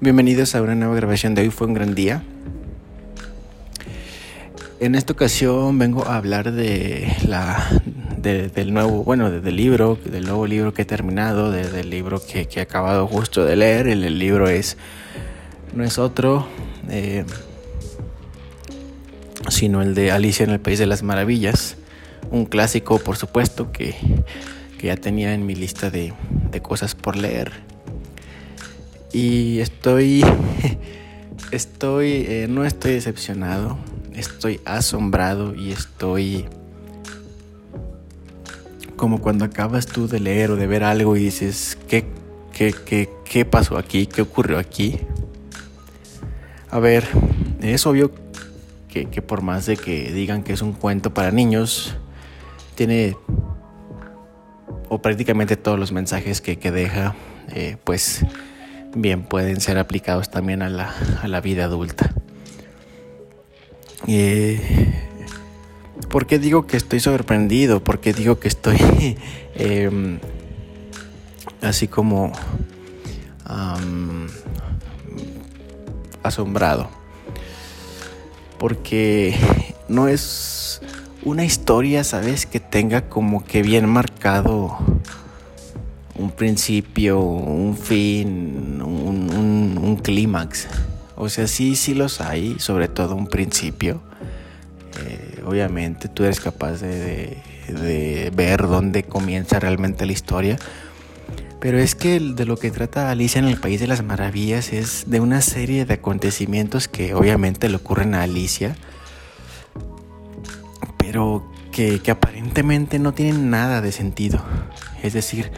Bienvenidos a una nueva grabación de hoy fue un gran día. En esta ocasión vengo a hablar de la del nuevo, bueno, del libro, del nuevo libro que he terminado, del libro que, he acabado justo de leer. El, libro es no es otro, eh, sino el de Alicia en el País de las Maravillas, un clásico, por supuesto, que, que ya tenía en mi lista de, de cosas por leer y estoy, estoy, eh, no estoy decepcionado, estoy asombrado y estoy como cuando acabas tú de leer o de ver algo y dices, ¿qué, qué, qué, qué pasó aquí? ¿Qué ocurrió aquí? A ver, es obvio que, que, por más de que digan que es un cuento para niños, tiene o prácticamente todos los mensajes que, que deja, eh, pues bien pueden ser aplicados también a la, vida adulta. Eh, ¿Por qué digo que estoy sorprendido? ¿Por qué digo que estoy em, así como asombrado? Porque no es una historia, ¿sabes? Que tenga como que bien marcado un principio, un fin, un, clímax. O sea, sí, sí los hay, sobre todo un principio. Eh, obviamente tú eres capaz de, ver dónde comienza realmente la historia. Pero es que de lo que trata Alicia en el País de las Maravillas es de una serie de acontecimientos que obviamente le ocurren a Alicia, pero que aparentemente no tienen nada de sentido. Es decir,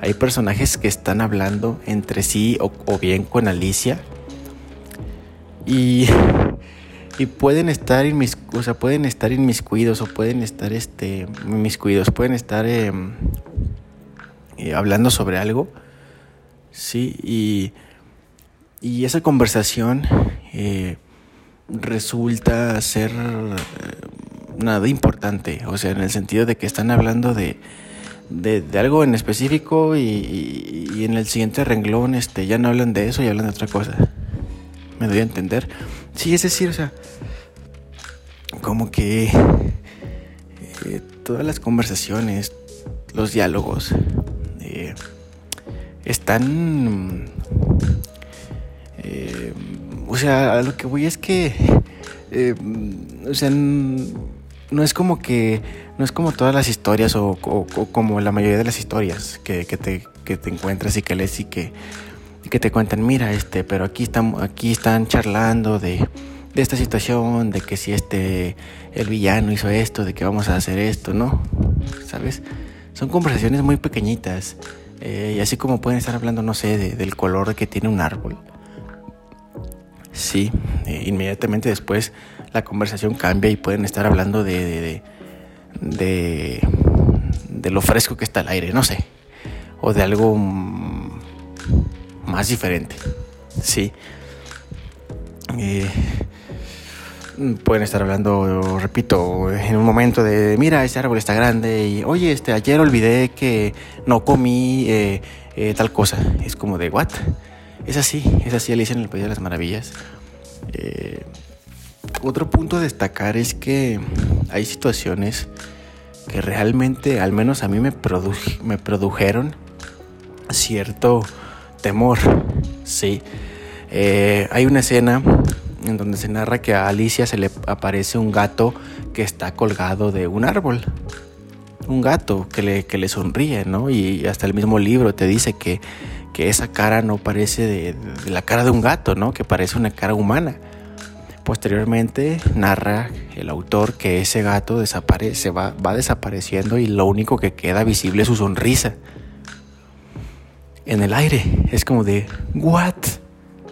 hay personajes que están hablando entre sí o, bien con Alicia. Y, y pueden estar mis o sea, pueden estar inmiscuidos o pueden estar este inmiscuidos, pueden estar em, eh, hablando sobre algo. Sí, y, y esa conversación eh, resulta ser eh, nada importante, o sea, en el sentido de que están hablando de, de, algo en específico y, en el siguiente renglón este, ya no hablan de eso y hablan de otra cosa. ¿Me doy a entender? Sí, es decir, o sea, como que eh, todas las conversaciones, los diálogos, eh, están... Eh, o sea, a lo que voy es que... o sea, no es como que no es como todas las historias o, como la mayoría de las historias que, te, te, encuentras y que lees y que, que te cuentan, mira, este, pero aquí están, aquí están charlando de, esta situación, de que si este, el villano hizo esto, de que vamos a hacer esto, ¿no? ¿Sabes? Son conversaciones muy pequeñitas. Eh, y así como pueden estar hablando, no sé, del color que tiene un árbol. Sí, eh, inmediatamente después la conversación cambia y pueden estar hablando de de, lo fresco que está el aire, no sé, o de algo más diferente, sí. Eh, pueden estar hablando, repito, en un momento de, mira, ese árbol está grande y, oye, este, ayer olvidé que no comí eh, eh, tal cosa. Es como de, ¿what? Es así, es así Alicia en el País de las Maravillas. Otro punto a destacar es que hay situaciones que realmente, al menos a mí me, me produjeron cierto temor. Sí, eh, hay una escena en donde se narra que a Alicia se le aparece un gato que está colgado de un árbol. Un gato que le, que le sonríe, ¿no? Y hasta el mismo libro te dice que, que esa cara no parece de, de, la cara de un gato, ¿no? Que parece una cara humana. Posteriormente narra el autor que ese gato desaparece, va, va desapareciendo y lo único que queda visible es su sonrisa. En el aire. Es como de, ¿what?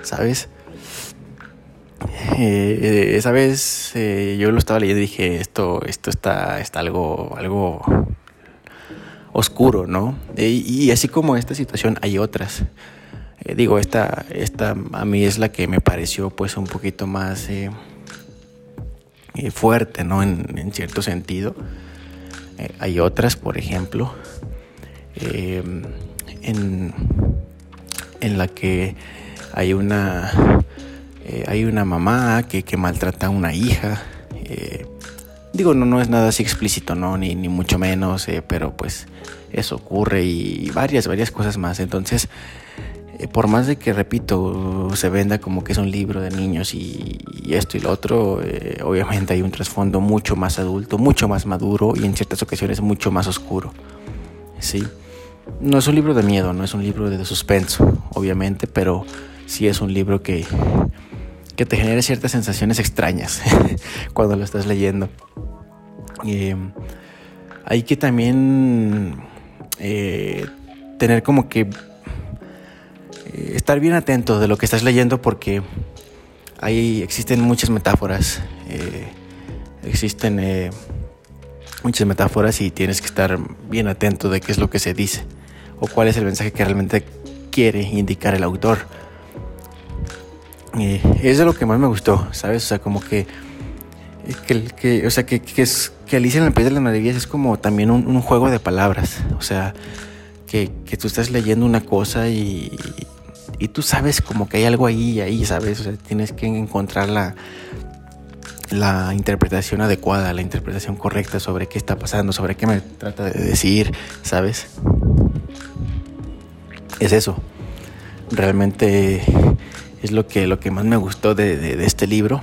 ¿Sabes? Eh, esa vez eh, yo lo estaba leyendo y dije, esto, esto está, está algo, algo oscuro, ¿no? y así como esta situación hay otras. Eh, digo, esta, esta a mí es la que me pareció pues un poquito más eh, eh, fuerte, ¿no? En, cierto sentido. hay otras, por ejemplo, en, en, la que hay una, hay una mamá que, maltrata a una hija. Digo, no, no es nada así explícito, ¿no? Ni, ni mucho menos, pero pues eso ocurre y varias, varias cosas más. Entonces, por más de que, repito, se venda como que es un libro de niños y, esto y lo otro, eh, obviamente hay un trasfondo mucho más adulto, mucho más maduro y en ciertas ocasiones mucho más oscuro. Sí. No es un libro de miedo, no es un libro de suspenso, obviamente, pero sí es un libro que, que te genera ciertas sensaciones extrañas cuando lo estás leyendo. Eh, hay que también tener como que eh, estar bien atento de lo que estás leyendo porque ahí existen muchas metáforas, eh, existen eh, muchas metáforas y tienes que estar bien atento de qué es lo que se dice o cuál es el mensaje que realmente quiere indicar el autor. es de lo que más me gustó, ¿sabes? O sea, como que, que, o sea, que, que Alicia en el País de las Maravillas es como también un, un juego de palabras, o sea, que, que, tú estás leyendo una cosa y, y tú sabes como que hay algo ahí, ahí, ¿sabes? O sea, tienes que encontrar la, la interpretación adecuada, la interpretación correcta sobre qué está pasando, sobre qué me trata de decir, ¿sabes? Es eso. Realmente es lo que, lo que más me gustó de, este libro.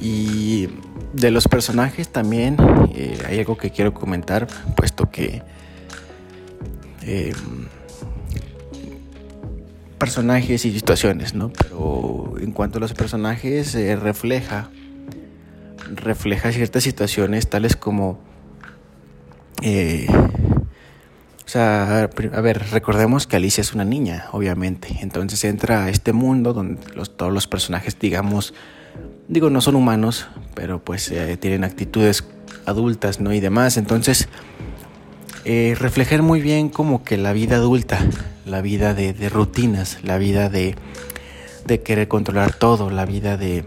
Y de los personajes también eh, hay algo que quiero comentar, puesto que eh, personajes y situaciones, ¿no? Pero en cuanto a los personajes, eh, refleja, refleja ciertas situaciones tales como... Eh, o sea, a ver, recordemos que Alicia es una niña, obviamente. Entonces entra a este mundo donde todos los personajes, digamos, digo, no son humanos, pero pues eh, tienen actitudes adultas, ¿no? Y demás. Entonces, eh, reflejar muy bien como que la vida adulta, la vida de, rutinas, la vida de, querer controlar todo, la vida de,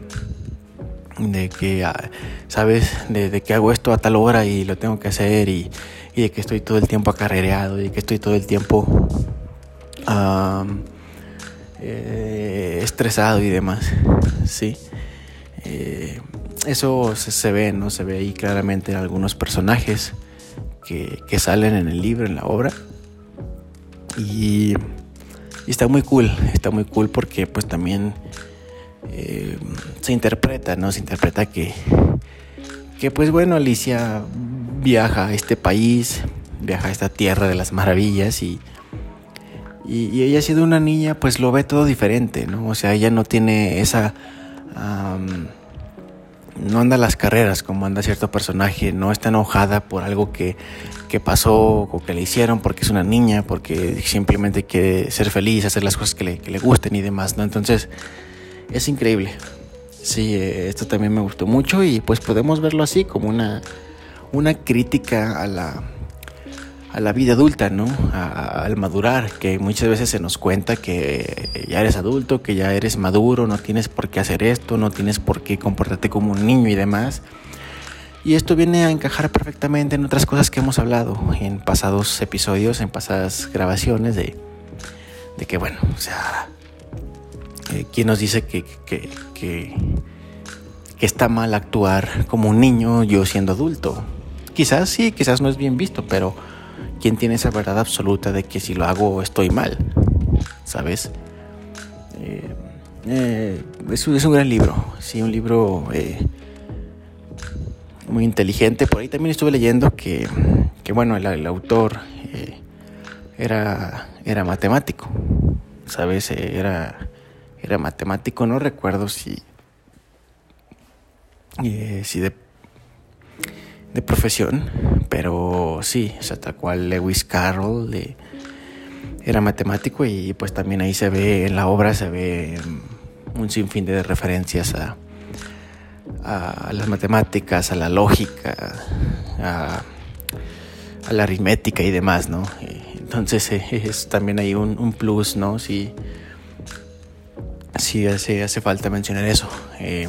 que, ah, ¿sabes? De, que hago esto a tal hora y lo tengo que hacer y, de que estoy todo el tiempo acarrereado y que estoy todo el tiempo eh, estresado y demás, ¿sí? Eh, eso se, se, ve, ¿no? Se ve ahí claramente en algunos personajes que, salen en el libro, en la obra. Y, está muy cool, está muy cool porque pues también eh, se interpreta, ¿no? Se interpreta que, que pues bueno, Alicia viaja a este país, viaja a esta tierra de las maravillas y, y, ella siendo una niña pues lo ve todo diferente, ¿no? O sea, ella no tiene esa no anda las carreras como anda cierto personaje, no está enojada por algo que, pasó o que le hicieron porque es una niña, porque simplemente quiere ser feliz, hacer las cosas que le, que le gusten y demás, ¿no? Entonces, es increíble. Sí, eh, esto también me gustó mucho y pues podemos verlo así como una, una crítica a la, a la vida adulta, ¿no? al madurar, que muchas veces se nos cuenta que ya eres adulto, que ya eres maduro, no tienes por qué hacer esto, no tienes por qué comportarte como un niño y demás. Y esto viene a encajar perfectamente en otras cosas que hemos hablado en pasados episodios, en pasadas grabaciones, de, de que, bueno, o sea, eh, ¿quién nos dice que, que, que, que está mal actuar como un niño yo siendo adulto? Quizás sí, quizás no es bien visto, pero ¿quién tiene esa verdad absoluta de que si lo hago estoy mal? ¿Sabes? Eh, eh, es, un, gran libro, sí, un libro eh, muy inteligente. Por ahí también estuve leyendo que, bueno, el, autor era, era matemático, ¿sabes? Era, era matemático, no recuerdo si, si de de profesión, pero sí, o sea, tal cual Lewis Carroll era matemático y pues también ahí se ve, en la obra se ve un sinfín de referencias a, a las matemáticas, a la lógica, a, la aritmética y demás, ¿no? Entonces eh, es también hay un, plus, ¿no? Sí, sí hace, hace falta mencionar eso. Eh,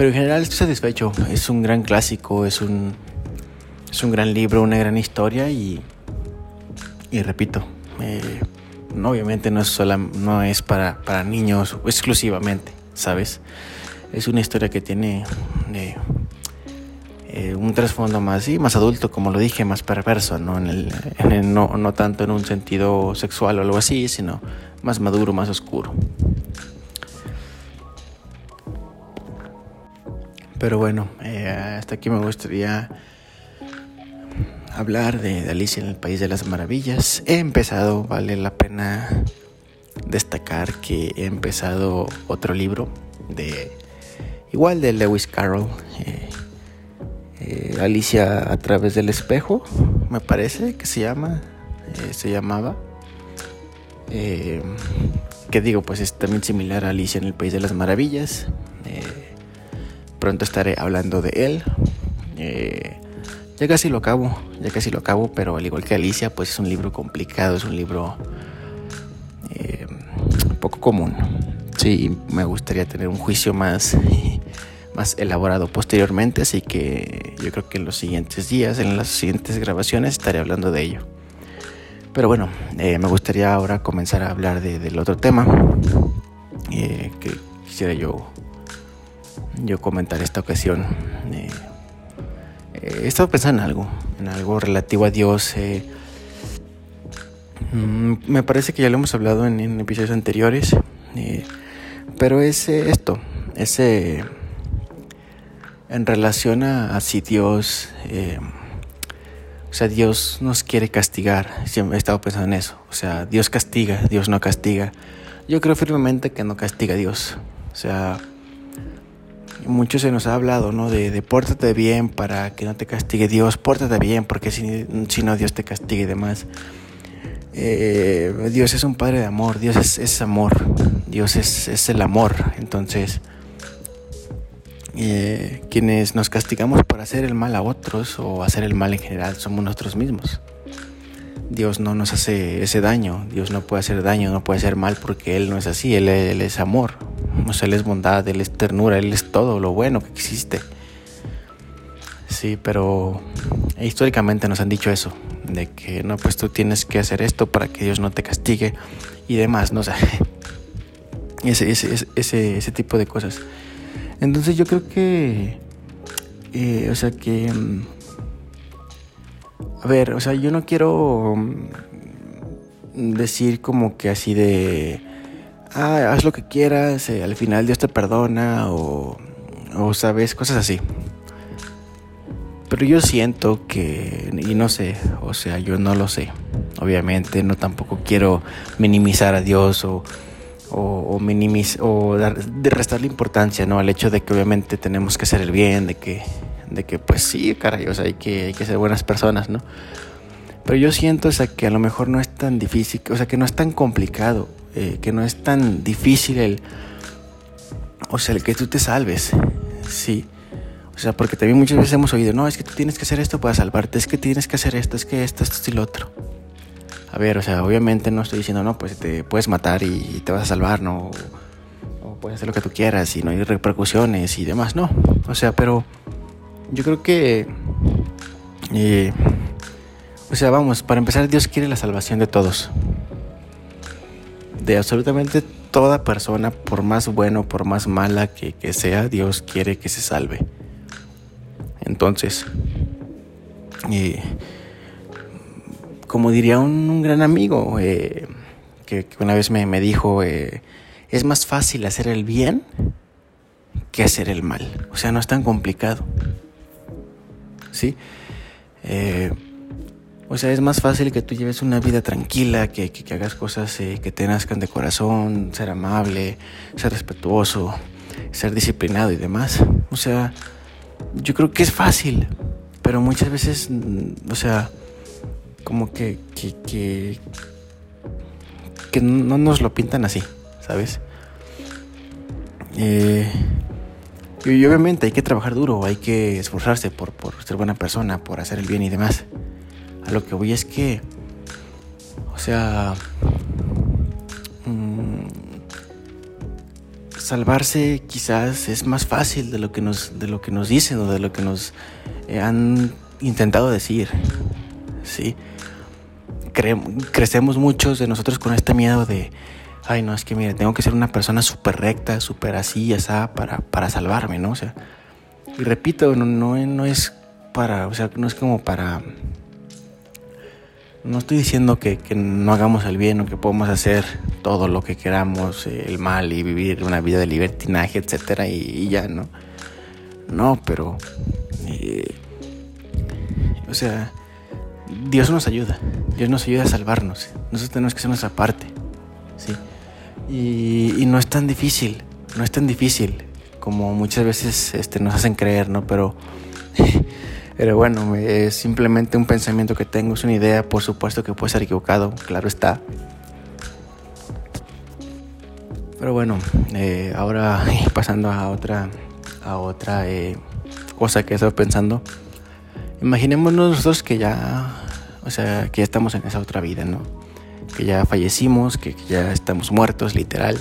pero en general estoy satisfecho. Es un gran clásico, es un, es un gran libro, una gran historia y, y repito, obviamente no es, sola, no es para, para niños exclusivamente, ¿sabes? Es una historia que tiene eh, eh, un trasfondo más, sí, más adulto, como lo dije, más perverso, ¿no? En el, no, no tanto en un sentido sexual o algo así, sino más maduro, más oscuro. Pero bueno, eh, hasta aquí me gustaría hablar de, Alicia en el País de las Maravillas. He empezado, vale la pena destacar que he empezado otro libro de igual de Lewis Carroll. Eh, eh, Alicia a través del espejo, me parece que se llama, se llamaba. que digo, pues es también similar a Alicia en el País de las Maravillas. Pronto estaré hablando de él. Eh, ya casi lo acabo, ya casi lo acabo, pero al igual que Alicia, pues es un libro complicado, es un libro eh, poco común. Sí, me gustaría tener un juicio más, más elaborado posteriormente, así que yo creo que en los siguientes días, en las siguientes grabaciones, estaré hablando de ello. Pero bueno, eh, me gustaría ahora comenzar a hablar del otro tema que quisiera yo yo comentar esta ocasión. Eh, he estado pensando en algo, en algo relativo a Dios. Eh, mm, me parece que ya lo hemos hablado en, episodios anteriores, eh, pero es esto, ese en relación a, si Dios, o sea, Dios nos quiere castigar. He estado pensando en eso. O sea, Dios castiga, Dios no castiga. Yo creo firmemente que no castiga a Dios. O sea, mucho se nos ha hablado, ¿no? De, de pórtate bien para que no te castigue Dios, pórtate bien porque si, si no Dios te castigue y demás. Eh, Dios es un Padre de amor, Dios es, amor, Dios es, el amor. Entonces, eh, quienes nos castigamos por hacer el mal a otros o hacer el mal en general somos nosotros mismos. Dios no nos hace ese daño, Dios no puede hacer daño, no puede hacer mal porque Él no es así, Él, es amor, o sea, Él es bondad, Él es ternura, Él es todo lo bueno que existe. Sí, pero históricamente nos han dicho eso, de que no, pues tú tienes que hacer esto para que Dios no te castigue y demás, ¿no? Sea, ese, ese, ese, ese tipo de cosas. Entonces yo creo que, eh, o sea, que mm, a ver, o sea, yo no quiero mm, decir como que así de, ah, haz lo que quieras, eh, al final Dios te perdona o, o sabes, cosas así. Pero yo siento que, y no sé, o sea, yo no lo sé. Obviamente, no tampoco quiero minimizar a Dios o, o, o dar, de restarle importancia, ¿no? Al hecho de que obviamente tenemos que hacer el bien, de que de que pues sí, caray, o sea, hay que, hay que ser buenas personas, ¿no? Pero yo siento o sea, que a lo mejor no es tan difícil, o sea, que no es tan complicado, eh, que no es tan difícil el, o sea, el que tú te salves, sí. O sea, porque también muchas veces hemos oído, no, es que tú tienes que hacer esto para salvarte, es que tienes que hacer esto, es que esto, esto y lo otro. A ver, o sea, obviamente no estoy diciendo, no, pues te puedes matar y te vas a salvar, ¿no? O, puedes hacer lo que tú quieras y no hay repercusiones y demás, no. O sea, pero yo creo que... Eh, o sea, vamos, para empezar, Dios quiere la salvación de todos. De absolutamente toda persona, por más bueno, por más mala que, sea, Dios quiere que se salve. Entonces, eh, como diría un, gran amigo eh, que, una vez me, me dijo, es más fácil hacer el bien que hacer el mal. O sea, no es tan complicado. ¿Sí? Eh, o sea, es más fácil que tú lleves una vida tranquila, que, hagas cosas eh, que te nazcan de corazón, ser amable, ser respetuoso, ser disciplinado y demás. O sea, yo creo que es fácil, pero muchas veces, mm, o sea, como que, que, que, no nos lo pintan así, ¿sabes? Eh, y, obviamente hay que trabajar duro, hay que esforzarse por, ser buena persona, por hacer el bien y demás. A lo que voy es que, o sea, mm, salvarse quizás es más fácil de lo que nos, de lo que nos dicen o de lo que nos eh, han intentado decir. Sí. crecemos muchos de nosotros con este miedo de, ay, no, es que mire, tengo que ser una persona súper recta, súper así, esa para, para salvarme, ¿no? O sea, y repito, no, no, no es para, o sea, no es como para... No estoy diciendo que, que, no hagamos el bien o que podemos hacer todo lo que queramos, eh, el mal y vivir una vida de libertinaje, etcétera, y, ya, ¿no? No, pero. Eh, o sea, Dios nos ayuda. Dios nos ayuda a salvarnos. Nosotros tenemos que hacer nuestra parte. ¿sí? Y, no es tan difícil. No es tan difícil como muchas veces este, nos hacen creer, ¿no? Pero, pero bueno, es simplemente un pensamiento que tengo, es una idea, por supuesto que puede ser equivocado, claro está. Pero bueno, eh, ahora pasando a otra, a otra eh, cosa que estoy pensando. Imaginémonos nosotros que ya, o sea, que ya estamos en esa otra vida, ¿no? Que ya fallecimos, que, ya estamos muertos, literal.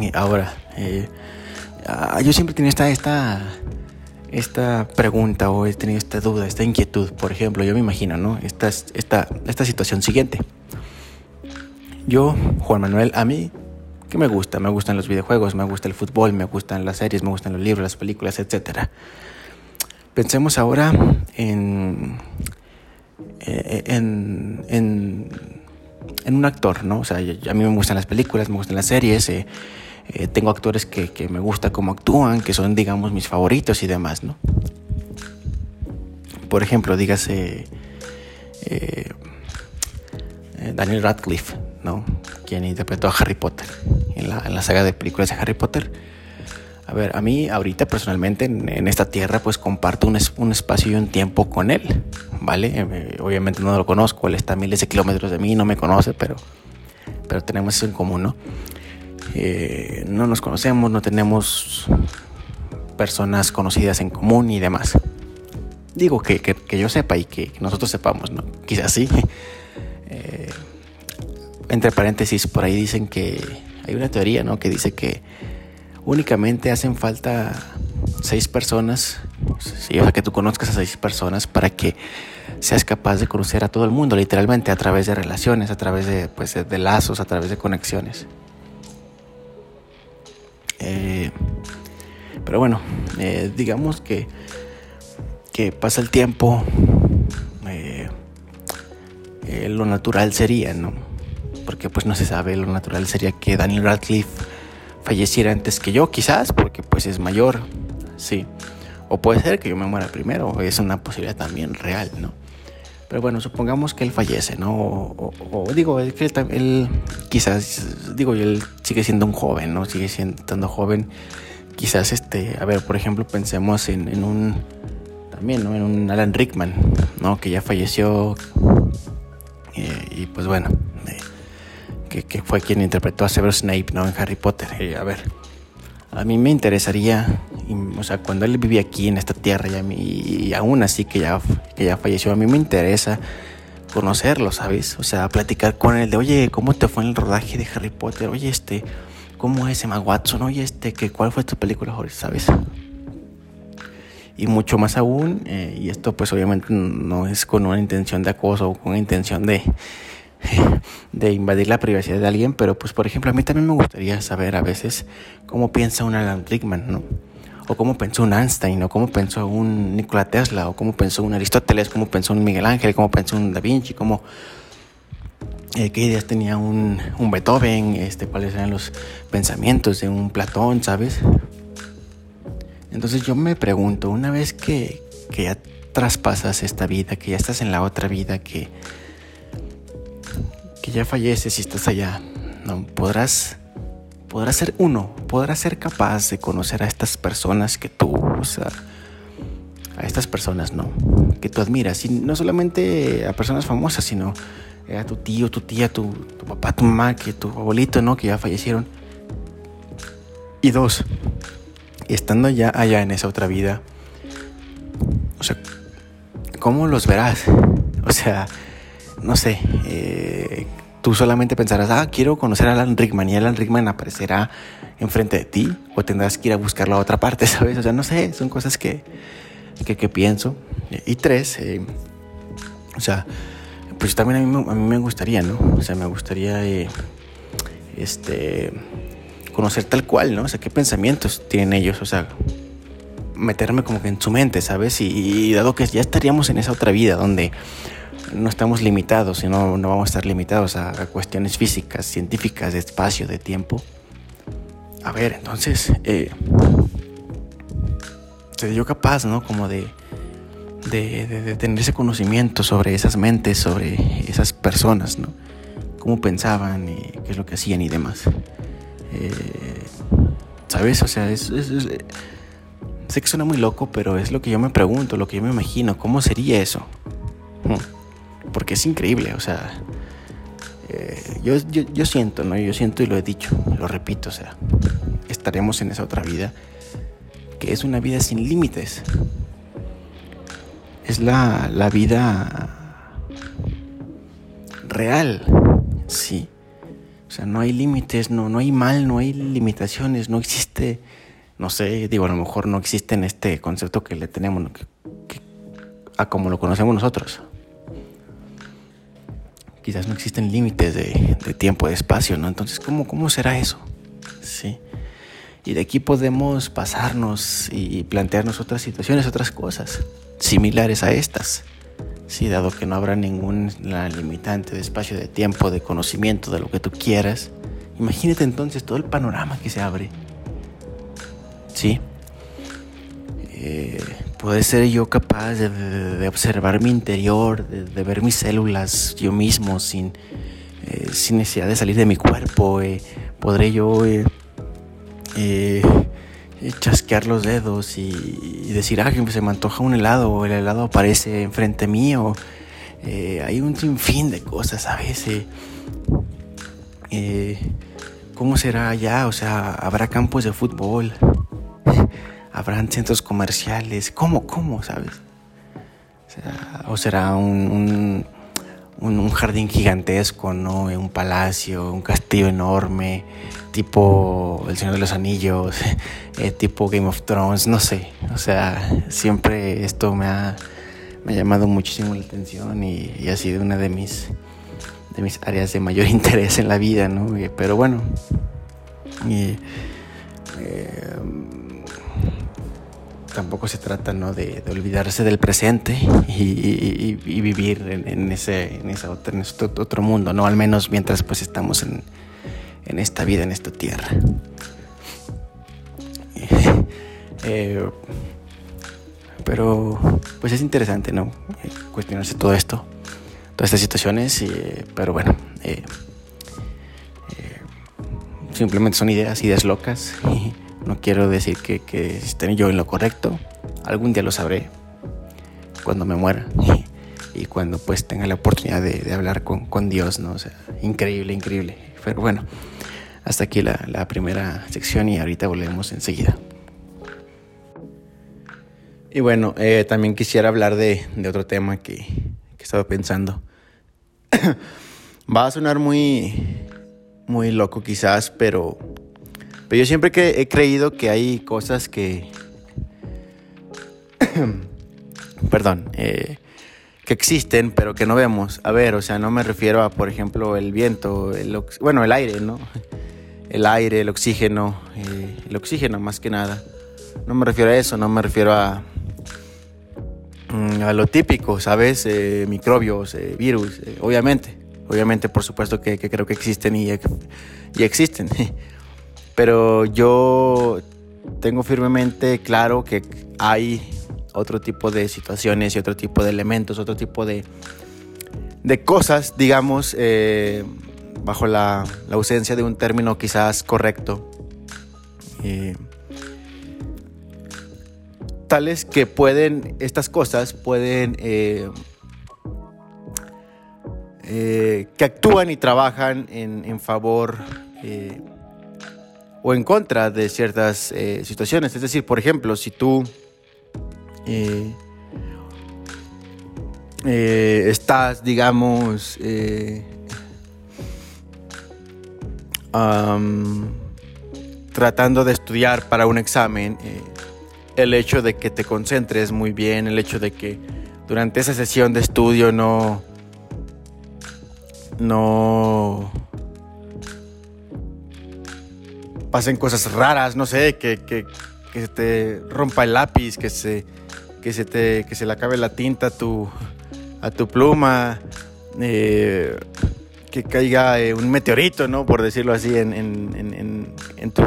Y ahora, eh, Ah, yo siempre tenía esta, esta, esta pregunta o he tenido esta duda, esta inquietud. Por ejemplo, yo me imagino, ¿no? Esta, esta, esta situación siguiente. Yo, Juan Manuel, a mí, ¿qué me gusta? Me gustan los videojuegos, me gusta el fútbol, me gustan las series, me gustan los libros, las películas, etc. Pensemos ahora en, eh, en, en, en, un actor, ¿no? O sea, a mí me gustan las películas, me gustan las series. Eh, eh, tengo actores que, me gusta cómo actúan, que son, digamos, mis favoritos y demás, ¿no? Por ejemplo, dígase eh, Daniel Radcliffe, ¿no? Quien interpretó a Harry Potter en la, saga de películas de Harry Potter. A ver, a mí ahorita personalmente en, esta tierra pues comparto un, un, espacio y un tiempo con él, ¿vale? obviamente no lo conozco, él está a miles de kilómetros de mí, no me conoce, pero, pero tenemos eso en común, ¿no? Eh, no nos conocemos, no tenemos personas conocidas en común y demás. Digo que, yo sepa y que nosotros sepamos, ¿no? Quizás sí. Eh, entre paréntesis, por ahí dicen que hay una teoría, ¿no? Que dice que únicamente hacen falta seis personas, o sea, que tú conozcas a seis personas para que seas capaz de conocer a todo el mundo, literalmente, a través de relaciones, a través de, pues, de lazos, a través de conexiones. Eh, pero bueno, eh, digamos que, que pasa el tiempo, eh, lo natural sería, ¿no? Porque pues no se sabe, lo natural sería que Daniel Radcliffe falleciera antes que yo, quizás, porque pues es mayor, sí. O puede ser que yo me muera primero, es una posibilidad también real, ¿no? Pero bueno, supongamos que él fallece, ¿no? O, digo, él, quizás, digo, él sigue siendo un joven, ¿no? Sigue siendo joven. Quizás, este, a ver, por ejemplo, pensemos en, un, también, ¿no? En un Alan Rickman, ¿no? Que ya falleció. Eh, y pues bueno, que, que, fue quien interpretó a Severus Snape, ¿no? En Harry Potter. Eh, a ver, a mí me interesaría, o sea, cuando él vivía aquí en esta tierra y, a mí, y aún así que ya, que ya falleció, a mí me interesa conocerlo, ¿sabes? O sea, platicar con él de, oye, ¿cómo te fue en el rodaje de Harry Potter? Oye, este, ¿cómo es Emma Watson? Oye, este, que, ¿cuál fue tu película ¿sabes? Y mucho más aún, eh, y esto pues obviamente no es con una intención de acoso o con una intención de, de invadir la privacidad de alguien, pero pues por ejemplo a mí también me gustaría saber a veces cómo piensa un Alan Rickman, ¿no? O cómo pensó un Einstein, o cómo pensó un Nikola Tesla, o cómo pensó un Aristóteles, cómo pensó un Miguel Ángel, cómo pensó un Da Vinci, cómo eh, qué ideas tenía un, un, Beethoven, este, cuáles eran los pensamientos de un Platón, ¿sabes? Entonces yo me pregunto, una vez que, que ya traspasas esta vida, que ya estás en la otra vida, que que ya falleces y estás allá, no podrás podrás ser uno, podrás ser capaz de conocer a estas personas que tú, o sea, a estas personas, ¿no? Que tú admiras, y no solamente a personas famosas, sino a tu tío, tu tía, tu, tu papá, tu mamá, que tu abuelito, ¿no? Que ya fallecieron. Y dos, estando ya allá en esa otra vida, o sea, ¿cómo los verás? O sea, no sé, eh, tú solamente pensarás, ah, quiero conocer a Alan Rickman y Alan Rickman aparecerá enfrente de ti o tendrás que ir a buscarlo a otra parte, ¿sabes? O sea, no sé, son cosas que, que, pienso. Y tres, eh, o sea, pues también a mí, a mí, me gustaría, ¿no? O sea, me gustaría eh, este, conocer tal cual, ¿no? O sea, qué pensamientos tienen ellos, o sea, meterme como que en su mente, ¿sabes? Y, dado que ya estaríamos en esa otra vida donde no estamos limitados y no, vamos a estar limitados a, cuestiones físicas, científicas, de espacio, de tiempo. A ver, entonces, eh, sería yo capaz, ¿no? Como de, de, tener ese conocimiento sobre esas mentes, sobre esas personas, ¿no? Cómo pensaban y qué es lo que hacían y demás. Eh, ¿Sabes? O sea, es, sé que suena muy loco, pero es lo que yo me pregunto, lo que yo me imagino. ¿Cómo sería eso? Hmm. Porque es increíble, o sea, eh, yo, yo, siento, ¿no? Yo siento y lo he dicho, lo repito, o sea, estaremos en esa otra vida que es una vida sin límites. Es la, la vida real, sí. O sea, no hay límites, no, no hay mal, no hay limitaciones, no existe, no sé, digo, a lo mejor no existe en este concepto que le tenemos, a como lo conocemos nosotros. Quizás no existen límites de, de, tiempo, de espacio, ¿no? Entonces, ¿cómo, será eso? Sí. Y de aquí podemos pasarnos y plantearnos otras situaciones, otras cosas similares a estas. Sí, dado que no habrá ninguna limitante de espacio, de tiempo, de conocimiento, de lo que tú quieras. Imagínate entonces todo el panorama que se abre. Sí. Eh, puede ser yo capaz de, observar mi interior, de, ver mis células yo mismo sin, eh, sin necesidad de salir de mi cuerpo. Eh, podré yo eh, chasquear los dedos y, decir, ah, se me antoja un helado o el helado aparece enfrente mío. Hay un sinfín de cosas a veces. ¿Cómo será allá? O sea, ¿habrá campos de fútbol? ¿Habrán centros comerciales? ¿Cómo? ¿Cómo? ¿Sabes? O, será un, un, jardín gigantesco, ¿no? Un palacio, un castillo enorme tipo El Señor de los Anillos, eh, tipo Game of Thrones, no sé. O sea, siempre esto me ha, me ha llamado muchísimo la atención y, ha sido una de mis, de mis áreas de mayor interés en la vida, ¿no? Pero bueno, eh, tampoco se trata ¿no? de, olvidarse del presente y, vivir en, ese, en, ese otro mundo, ¿no? Al menos mientras pues estamos en, en esta vida, en esta tierra. Eh, pero pues es interesante, ¿no? Cuestionarse todo esto, todas estas situaciones, pero bueno, eh, eh, simplemente son ideas, ideas locas. No quiero decir que, esté yo en lo correcto, algún día lo sabré, cuando me muera. Y, cuando pues tenga la oportunidad de, hablar con, Dios, ¿no? O sea, increíble, increíble. Pero bueno, hasta aquí la, primera sección y ahorita volvemos enseguida. Y bueno, eh, también quisiera hablar de, otro tema que, que estaba pensando. Va a sonar muy, muy loco quizás, pero, pero yo siempre que he creído que hay cosas que... Perdón, eh, que existen, pero que no vemos. A ver, o sea, no me refiero a, por ejemplo, el viento, el, bueno, el aire, ¿no? el aire, el oxígeno, eh, el oxígeno más que nada. No me refiero a eso, no me refiero a, mm, a lo típico, ¿sabes? Eh, microbios, virus, obviamente. Obviamente, por supuesto que, creo que existen y, y existen. Pero yo tengo firmemente claro que hay otro tipo de situaciones y otro tipo de elementos, otro tipo de, de cosas, digamos, bajo la, ausencia de un término quizás correcto. Eh, tales que pueden, estas cosas pueden, eh, eh, que actúan y trabajan en, favor o en contra de ciertas situaciones. Es decir, por ejemplo, si tú estás, digamos, tratando de estudiar para un examen, eh, el hecho de que te concentres muy bien, el hecho de que durante esa sesión de estudio no, no pasen cosas raras, no sé, que, que, se te rompa el lápiz, que se, que se, te, que se le acabe la tinta a tu, a tu pluma, eh, que caiga eh, un meteorito, ¿no? Por decirlo así, en, en, en, tu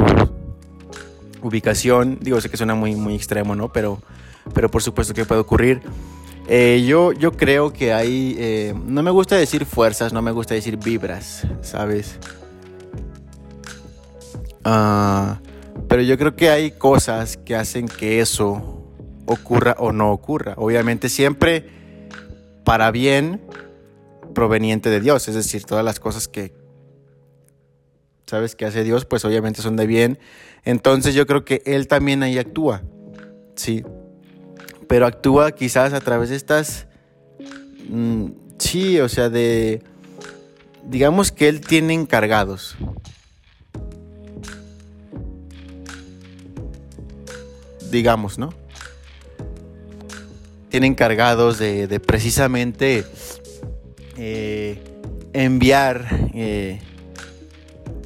ubicación. Digo, sé que suena muy, muy extremo, ¿no? Pero, pero por supuesto que puede ocurrir. Eh, yo, yo creo que hay, no me gusta decir fuerzas, no me gusta decir vibras, ¿sabes? Ah, pero yo creo que hay cosas que hacen que eso ocurra o no ocurra. Obviamente siempre para bien proveniente de Dios, es decir, todas las cosas que sabes que hace Dios, pues obviamente son de bien. Entonces yo creo que él también ahí actúa. Sí. Pero actúa quizás a través de estas mm, sí, o sea, de digamos que él tiene encargados. Digamos, ¿no? Tienen encargados de, precisamente eh, enviar, eh,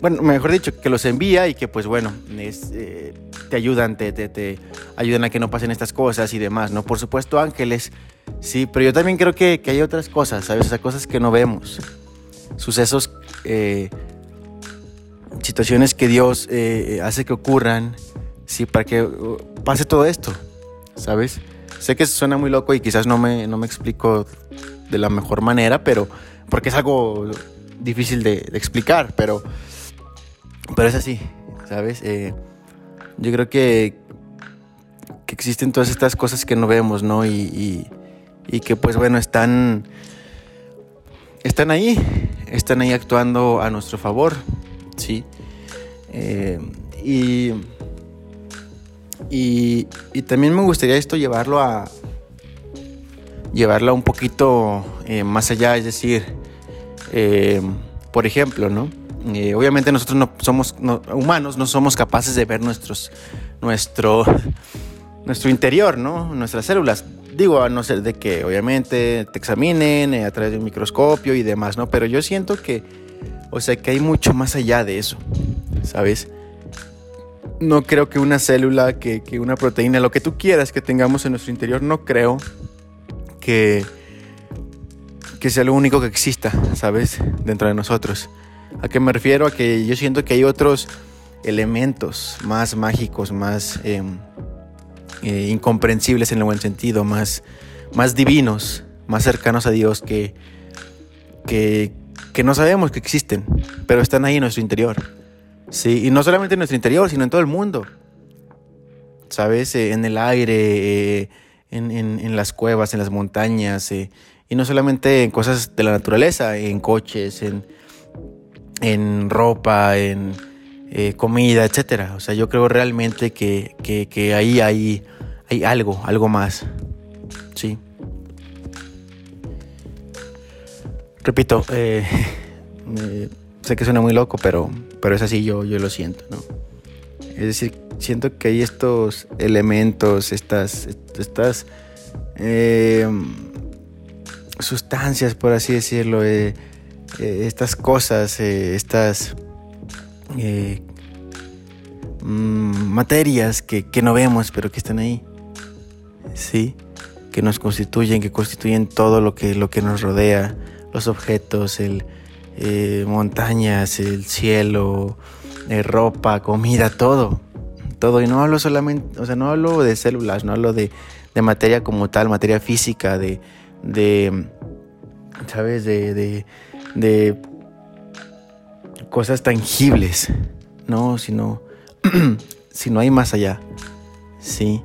bueno, mejor dicho, que los envía y que pues bueno, eh, te ayudan, te, te, ayudan a que no pasen estas cosas y demás, ¿no? Por supuesto ángeles, sí, pero yo también creo que, hay otras cosas, ¿sabes? O sea, cosas que no vemos, sucesos, situaciones que Dios hace que ocurran, sí, para que uh, pase todo esto, ¿sabes? Sé que suena muy loco y quizás no me, no me explico de la mejor manera, pero porque es algo difícil de, explicar, pero, pero es así, ¿sabes? Eh, yo creo que, que existen todas estas cosas que no vemos, ¿no? Y, y, que pues bueno, están, están ahí, están ahí actuando a nuestro favor, ¿sí? Eh, y y, también me gustaría esto llevarlo a llevarlo un poquito eh, más allá, es decir, eh, por ejemplo, ¿no? Eh, obviamente nosotros no somos humanos, no somos capaces de ver nuestros, nuestro, nuestro interior, ¿no? Nuestras células. Digo, a no ser de que obviamente te examinen a través de un microscopio y demás, ¿no? Pero yo siento que, o sea, que hay mucho más allá de eso, ¿sabes? No creo que una célula, que, una proteína, lo que tú quieras que tengamos en nuestro interior, no creo que, que sea lo único que exista, ¿sabes? Dentro de nosotros. ¿A qué me refiero? A que yo siento que hay otros elementos más mágicos, más em, eh, incomprensibles en el buen sentido, más, más divinos, más cercanos a Dios que, que, que no sabemos que existen, pero están ahí en nuestro interior. Sí, y no solamente en nuestro interior, sino en todo el mundo. ¿Sabes? Eh, en el aire, eh, en, las cuevas, en las montañas, eh, y no solamente en cosas de la naturaleza, en coches, en, en ropa, en comida, etc. O sea, yo creo realmente que, que, ahí hay, hay algo, algo más. Sí. Repito, sé que suena muy loco, pero pero es así, yo, yo lo siento, ¿no? Es decir, siento que hay estos elementos, estas, estas em, sustancias, por así decirlo, eh, eh, estas cosas, eh, estas mm, materias que, que, no vemos, pero que están ahí, ¿sí? Que nos constituyen, que constituyen todo lo que, lo que nos rodea, los objetos, el, eh, montañas, el cielo, eh, ropa, comida, todo. Todo. Y no hablo solamente, o sea, no hablo de células, no hablo de, materia como tal, materia física, de, de ¿sabes? De, de, cosas tangibles, ¿no? Sino, si no hay más allá, ¿sí?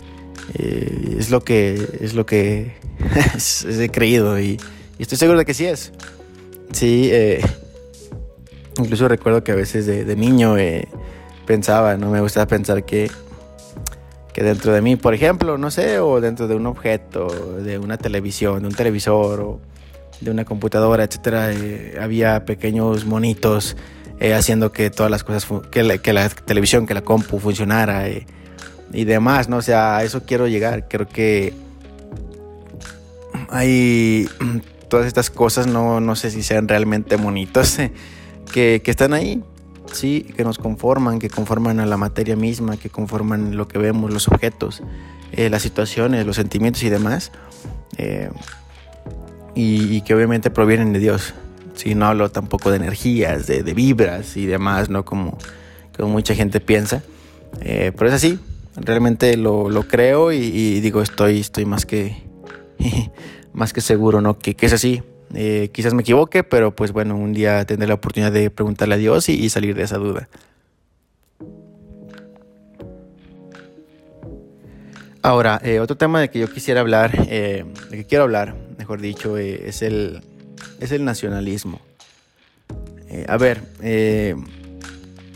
Eh, es lo que, es lo que he creído y, y, estoy seguro de que sí es. Sí, eh, Incluso recuerdo que a veces de, niño eh, pensaba, no me gustaba pensar que, que dentro de mí, por ejemplo, no sé, o dentro de un objeto, de una televisión, de un televisor de una computadora, etcétera, eh, había pequeños monitos eh, haciendo que todas las cosas, que la, que la, televisión, que la compu funcionara y demás, ¿no? O sea, a eso quiero llegar. Creo que hay todas estas cosas, no, no sé si sean realmente bonitos, que, están ahí, sí, que nos conforman, que conforman a la materia misma, que conforman lo que vemos, los objetos, eh, las situaciones, los sentimientos y demás, eh, y, que obviamente provienen de Dios. Sí, no hablo tampoco de energías, de, vibras y demás, ¿no? Como, como mucha gente piensa. Eh, pero es así, realmente lo, creo y, digo, estoy, estoy más que, más que seguro, ¿no? Que es así. Eh, quizás me equivoque, pero pues bueno, un día tendré la oportunidad de preguntarle a Dios y, salir de esa duda. Ahora, eh, otro tema de que yo quisiera hablar, eh, de que quiero hablar, mejor dicho, es, el, es el nacionalismo. a ver,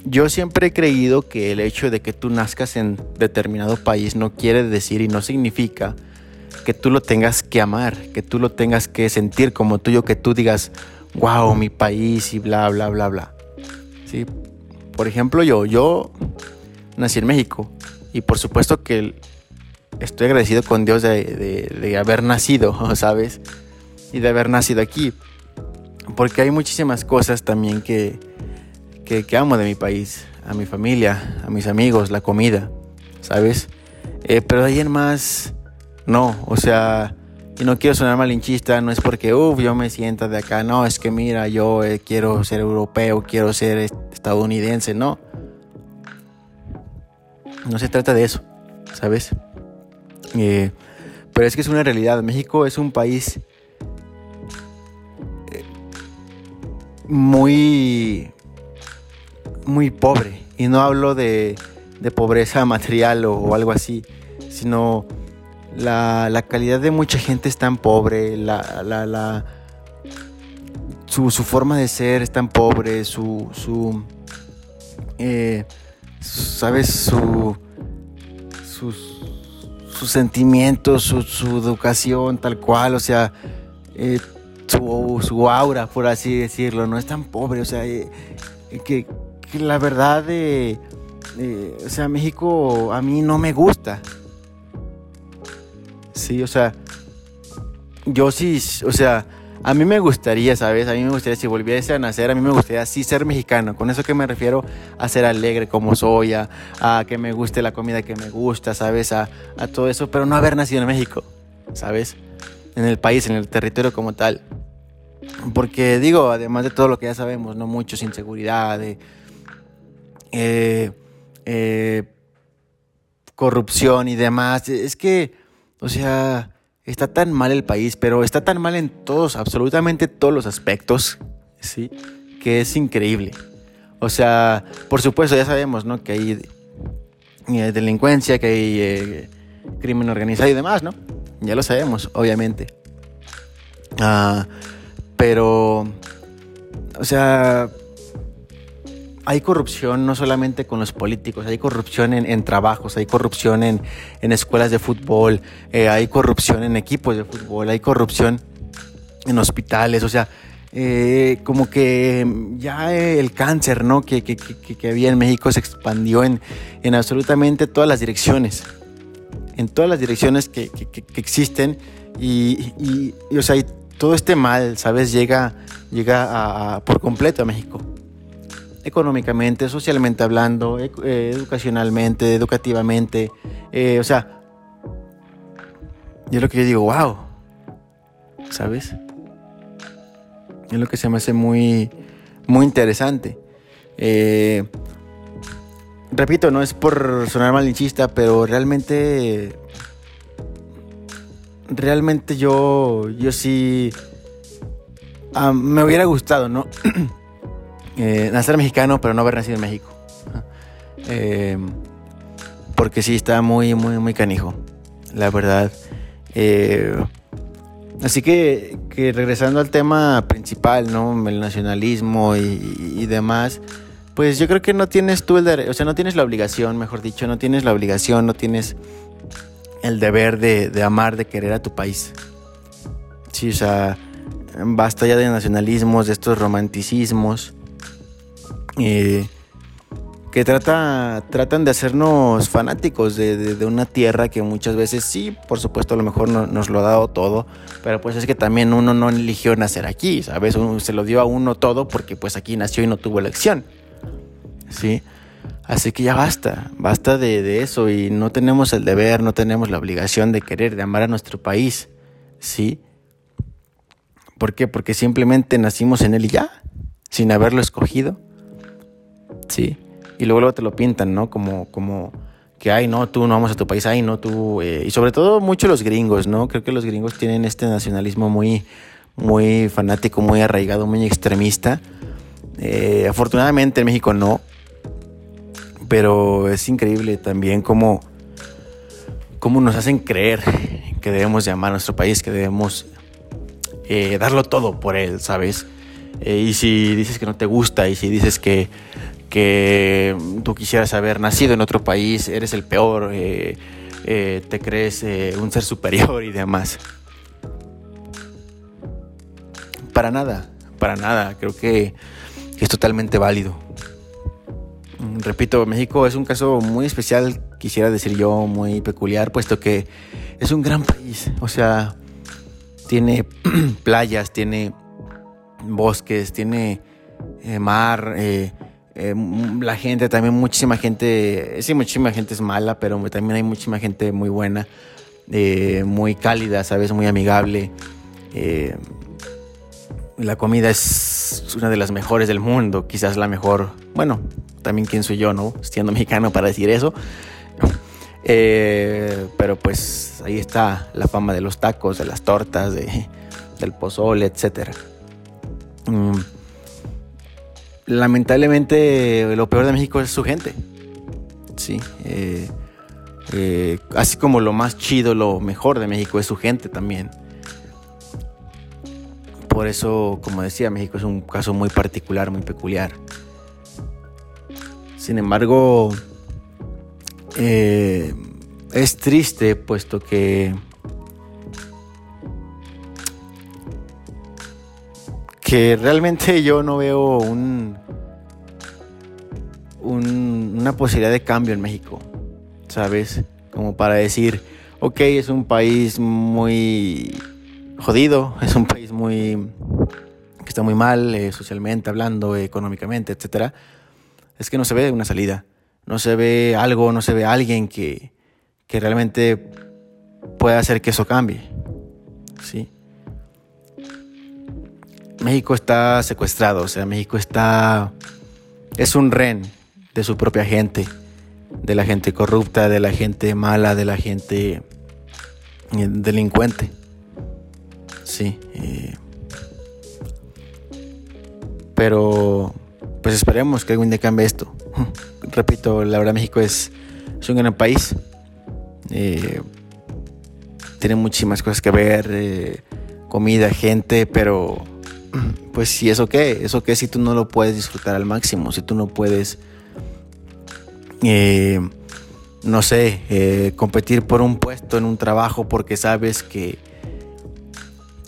yo siempre he creído que el hecho de que tú nazcas en determinado país no quiere decir y no significa que tú lo tengas que amar, que tú lo tengas que sentir como tuyo, que tú digas, wow, mi país y bla, bla, bla, bla. ¿Sí? Por ejemplo, yo, yo nací en México y por supuesto que estoy agradecido con Dios de, haber nacido, ¿sabes? Y de haber nacido aquí. Porque hay muchísimas cosas también que, que, amo de mi país, a mi familia, a mis amigos, la comida, ¿sabes? Eh, pero de ahí en más, no, o sea, y no quiero sonar malinchista, no es porque, uff, yo me siento de acá, no, es que mira, yo eh, quiero ser europeo, quiero ser estadounidense, no. No se trata de eso, ¿sabes? Eh, pero es que es una realidad, México es un país eh, muy, muy pobre, y no hablo de, de pobreza material o algo así, sino la, calidad de mucha gente es tan pobre, la, la, su, forma de ser es tan pobre, su, su eh, sabes, su, sus, sentimientos, su, educación tal cual, o sea, eh, su, aura, por así decirlo, no es tan pobre, o sea, eh, que, que, la verdad, o sea, México a mí no me gusta. Sí, o sea, yo sí, o sea, a mí me gustaría, ¿sabes? A mí me gustaría, si volviese a nacer, a mí me gustaría sí ser mexicano. Con eso que me refiero a ser alegre como soy, a, que me guste la comida que me gusta, ¿sabes? A, todo eso, pero no haber nacido en México, ¿sabes? En el país, en el territorio como tal. Porque digo, además de todo lo que ya sabemos, no muchos inseguridad, eh, eh, corrupción y demás, es que o sea, está tan mal el país, pero está tan mal en todos, absolutamente todos los aspectos, ¿sí? Que es increíble. O sea, por supuesto, ya sabemos, ¿no? Que hay eh, delincuencia, que hay eh, crimen organizado y demás, ¿no? Ya lo sabemos, obviamente. Ah, pero, o sea, hay corrupción no solamente con los políticos, hay corrupción en, trabajos, hay corrupción en, escuelas de fútbol, eh, hay corrupción en equipos de fútbol, hay corrupción en hospitales, o sea, eh, como que ya el cáncer ¿no? que, había en México se expandió en, absolutamente todas las direcciones, en todas las direcciones que, existen y, o sea, todo este mal, ¿sabes? Llega, llega por completo a México económicamente, socialmente hablando, eh, educacionalmente, educativamente. Eh, o sea, yo lo que yo digo, wow, ¿sabes? Es lo que se me hace muy, muy interesante. Eh, repito, no es por sonar malinchista, pero realmente, realmente yo, yo sí, ah, me hubiera gustado, ¿no? eh, nacer mexicano, pero no haber nacido en México. Eh, porque sí, está muy, muy, muy canijo, la verdad. Eh, así que, que, regresando al tema principal, ¿no? El nacionalismo y, demás. Pues yo creo que no tienes tú el derecho, o sea, no tienes la obligación, mejor dicho, no tienes la obligación, no tienes el deber de, de amar, de querer a tu país. Sí, o sea, basta ya de nacionalismos, de estos romanticismos que trata, tratan de hacernos fanáticos de, una tierra que muchas veces sí, por supuesto, a lo mejor no, nos lo ha dado todo, pero pues es que también uno no eligió nacer aquí, ¿sabes? Uno, se lo dio a uno todo porque pues aquí nació y no tuvo elección, ¿sí? Así que ya basta, basta de, de eso y no tenemos el deber, no tenemos la obligación de querer, de amar a nuestro país, ¿sí? ¿Por qué? Porque simplemente nacimos en él y ya, sin haberlo escogido, ¿sí? y luego, luego te lo pintan, ¿no? Como, como que, ay, no, tú no vamos a tu país, ay, no, tú. Eh, y sobre todo mucho los gringos, ¿no? Creo que los gringos tienen este nacionalismo muy, muy fanático, muy arraigado, muy extremista. Eh, afortunadamente en México no. Pero es increíble también cómo, cómo nos hacen creer que debemos llamar a nuestro país, que debemos eh, darlo todo por él, ¿sabes? y si dices que no te gusta y si dices que que tú quisieras haber nacido en otro país, eres el peor, eh, eh, te crees eh, un ser superior y demás. Para nada, para nada, creo que es totalmente válido. Repito, México es un caso muy especial, quisiera decir yo, muy peculiar, puesto que es un gran país, o sea, tiene playas, tiene bosques, tiene mar, eh, la gente, también muchísima gente, sí, muchísima gente es mala, pero también hay muchísima gente muy buena, eh, muy cálida, ¿sabes? Muy amigable. Eh, la comida es una de las mejores del mundo, quizás la mejor, bueno, también quién soy yo, ¿no? Siendo mexicano para decir eso. pero pues ahí está la fama de los tacos, de las tortas, de, del pozole, etc. Mm lamentablemente lo peor de México es su gente. Sí. Eh, eh, así como lo más chido, lo mejor de México es su gente también. Por eso, como decía, México es un caso muy particular, muy peculiar. Sin embargo, eh, es triste puesto que que realmente yo no veo un, una posibilidad de cambio en México, ¿sabes? Como para decir, ok, es un país muy jodido, es un país muy que está muy mal eh, socialmente hablando, económicamente, etcétera. Es que no se ve una salida, no se ve algo, no se ve alguien que, que realmente pueda hacer que eso cambie, ¿sí? México está secuestrado, o sea, México está... es un ren de su propia gente, de la gente corrupta, de la gente mala, de la gente eh, delincuente. Sí. Eh, pero pues esperemos que algún día cambie esto. Repito, la verdad México es, un gran país. Eh, tiene muchísimas cosas que ver, comida, gente, pero pues si eso qué, eso qué si tú no lo puedes disfrutar al máximo, si tú no puedes, eh, no sé, eh, competir por un puesto en un trabajo porque sabes que,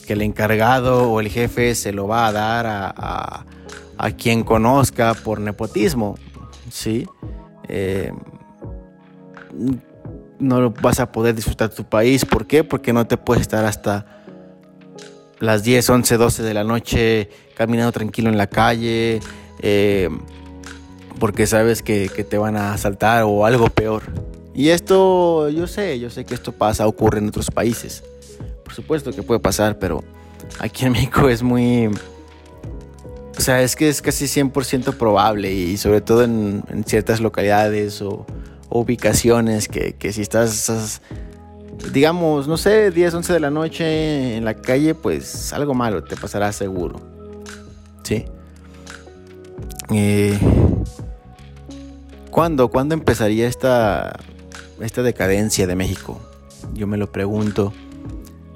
que el encargado o el jefe se lo va a dar a, a, quien conozca por nepotismo, ¿sí? Eh, no vas a poder disfrutar tu país, ¿por qué? Porque no te puedes estar hasta las 10, 11, 12 de la noche caminando tranquilo en la calle, eh, porque sabes que, te van a asaltar o algo peor. Y esto, yo sé, yo sé que esto pasa, ocurre en otros países. Por supuesto que puede pasar, pero aquí en México es muy... O sea, es que es casi 100% probable y sobre todo en, ciertas localidades o, ubicaciones que, que si estás digamos, no sé, 10, 11 de la noche en la calle, pues algo malo te pasará seguro. ¿Sí? Eh, ¿Cuándo? ¿Cuándo empezaría esta, esta decadencia de México? Yo me lo pregunto.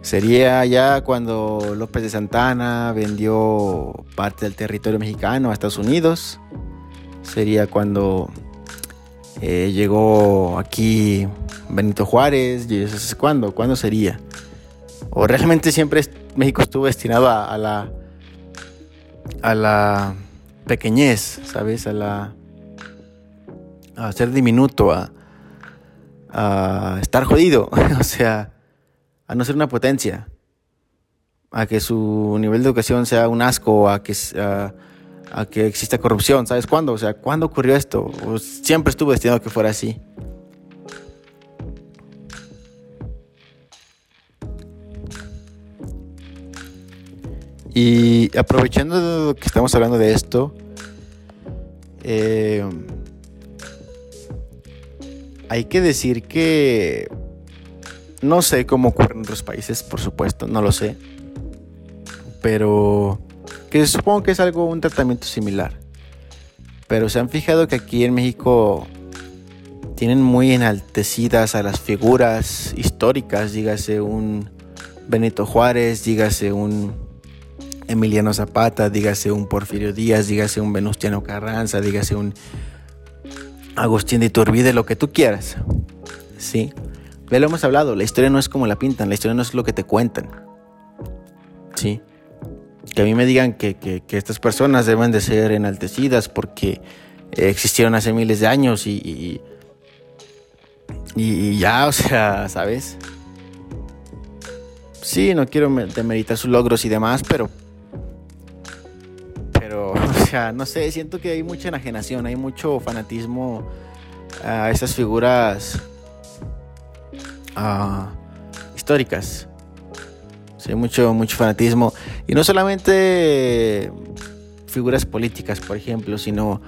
¿Sería ya cuando López de Santana vendió parte del territorio mexicano a Estados Unidos? ¿Sería cuando eh, llegó aquí Benito Juárez, y eso cuándo, cuándo sería. O realmente siempre México estuvo destinado a, la a la pequeñez, ¿sabes? A la a ser diminuto, a, a estar jodido, o sea, a no ser una potencia, a que su nivel de educación sea un asco, a que, a, que exista corrupción, ¿sabes cuándo? O sea, ¿cuándo ocurrió esto? siempre estuvo destinado a que fuera así. Y aprovechando que estamos hablando de esto, eh, hay que decir que no sé cómo ocurre en otros países, por supuesto, no lo sé. Pero que supongo que es algo, un tratamiento similar. Pero se han fijado que aquí en México tienen muy enaltecidas a las figuras históricas, dígase un Benito Juárez, dígase un Emiliano Zapata, dígase un Porfirio Díaz, dígase un Venustiano Carranza, dígase un Agustín de Iturbide, lo que tú quieras. Sí. Ya lo hemos hablado, la historia no es como la pintan, la historia no es lo que te cuentan. Sí. Que a mí me digan que, estas personas deben de ser enaltecidas porque existieron hace miles de años y, y, y ya, o sea, ¿sabes? Sí, no quiero demeritar sus logros y demás, pero no sé, siento que hay mucha enajenación, hay mucho fanatismo a esas figuras ah, históricas. Sí, mucho, mucho fanatismo. Y no solamente figuras políticas, por ejemplo, sino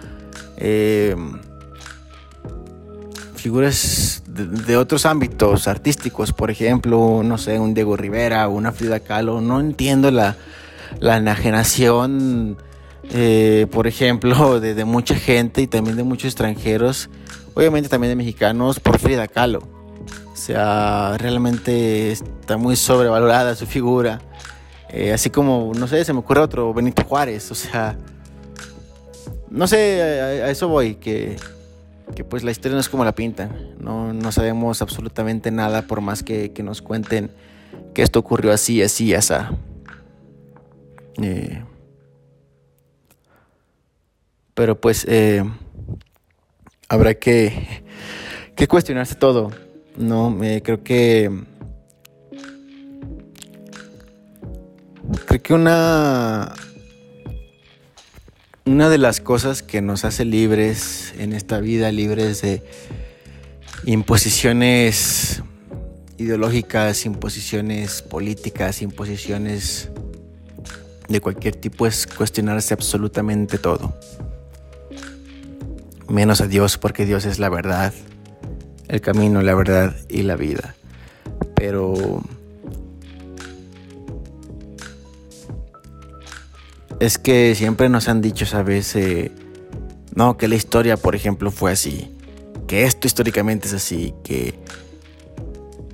em, figuras de, otros ámbitos artísticos, por ejemplo, no sé, un Diego Rivera, una Frida Kahlo. No entiendo la, la enajenación eh, por ejemplo, de, mucha gente y también de muchos extranjeros, obviamente también de mexicanos, por Frida Kahlo. O sea, realmente está muy sobrevalorada su figura. Eh, así como, no sé, se me ocurre otro, Benito Juárez. O sea, no sé, a, eso voy, que, que, pues la historia no es como la pintan. No, no sabemos absolutamente nada por más que, nos cuenten que esto ocurrió así, así, así. Eh, pero pues eh, habrá que, cuestionarse todo, ¿no? creo que... Creo que una... Una de las cosas que nos hace libres en esta vida, libres de imposiciones ideológicas, imposiciones políticas, imposiciones de cualquier tipo, es cuestionarse absolutamente todo menos a Dios porque Dios es la verdad, el camino, la verdad y la vida. Pero es que siempre nos han dicho, ¿sabes? Eh, no, que la historia, por ejemplo, fue así. Que esto históricamente es así. Que...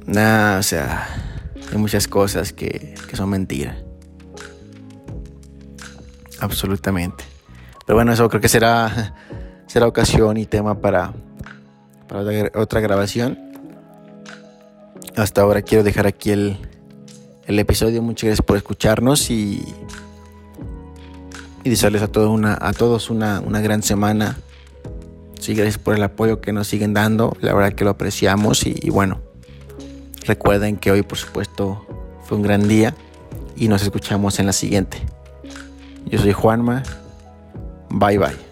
Nada, o sea, hay muchas cosas que, que son mentiras. Absolutamente. Pero bueno, eso creo que será será ocasión y tema para, otra grabación. Hasta ahora quiero dejar aquí el, el episodio. Muchas gracias por escucharnos y, y desearles a todos una, a todos una, una gran semana. Sí, gracias por el apoyo que nos siguen dando. La verdad que lo apreciamos y, y bueno, recuerden que hoy por supuesto fue un gran día y nos escuchamos en la siguiente. Yo soy Juanma. Bye bye.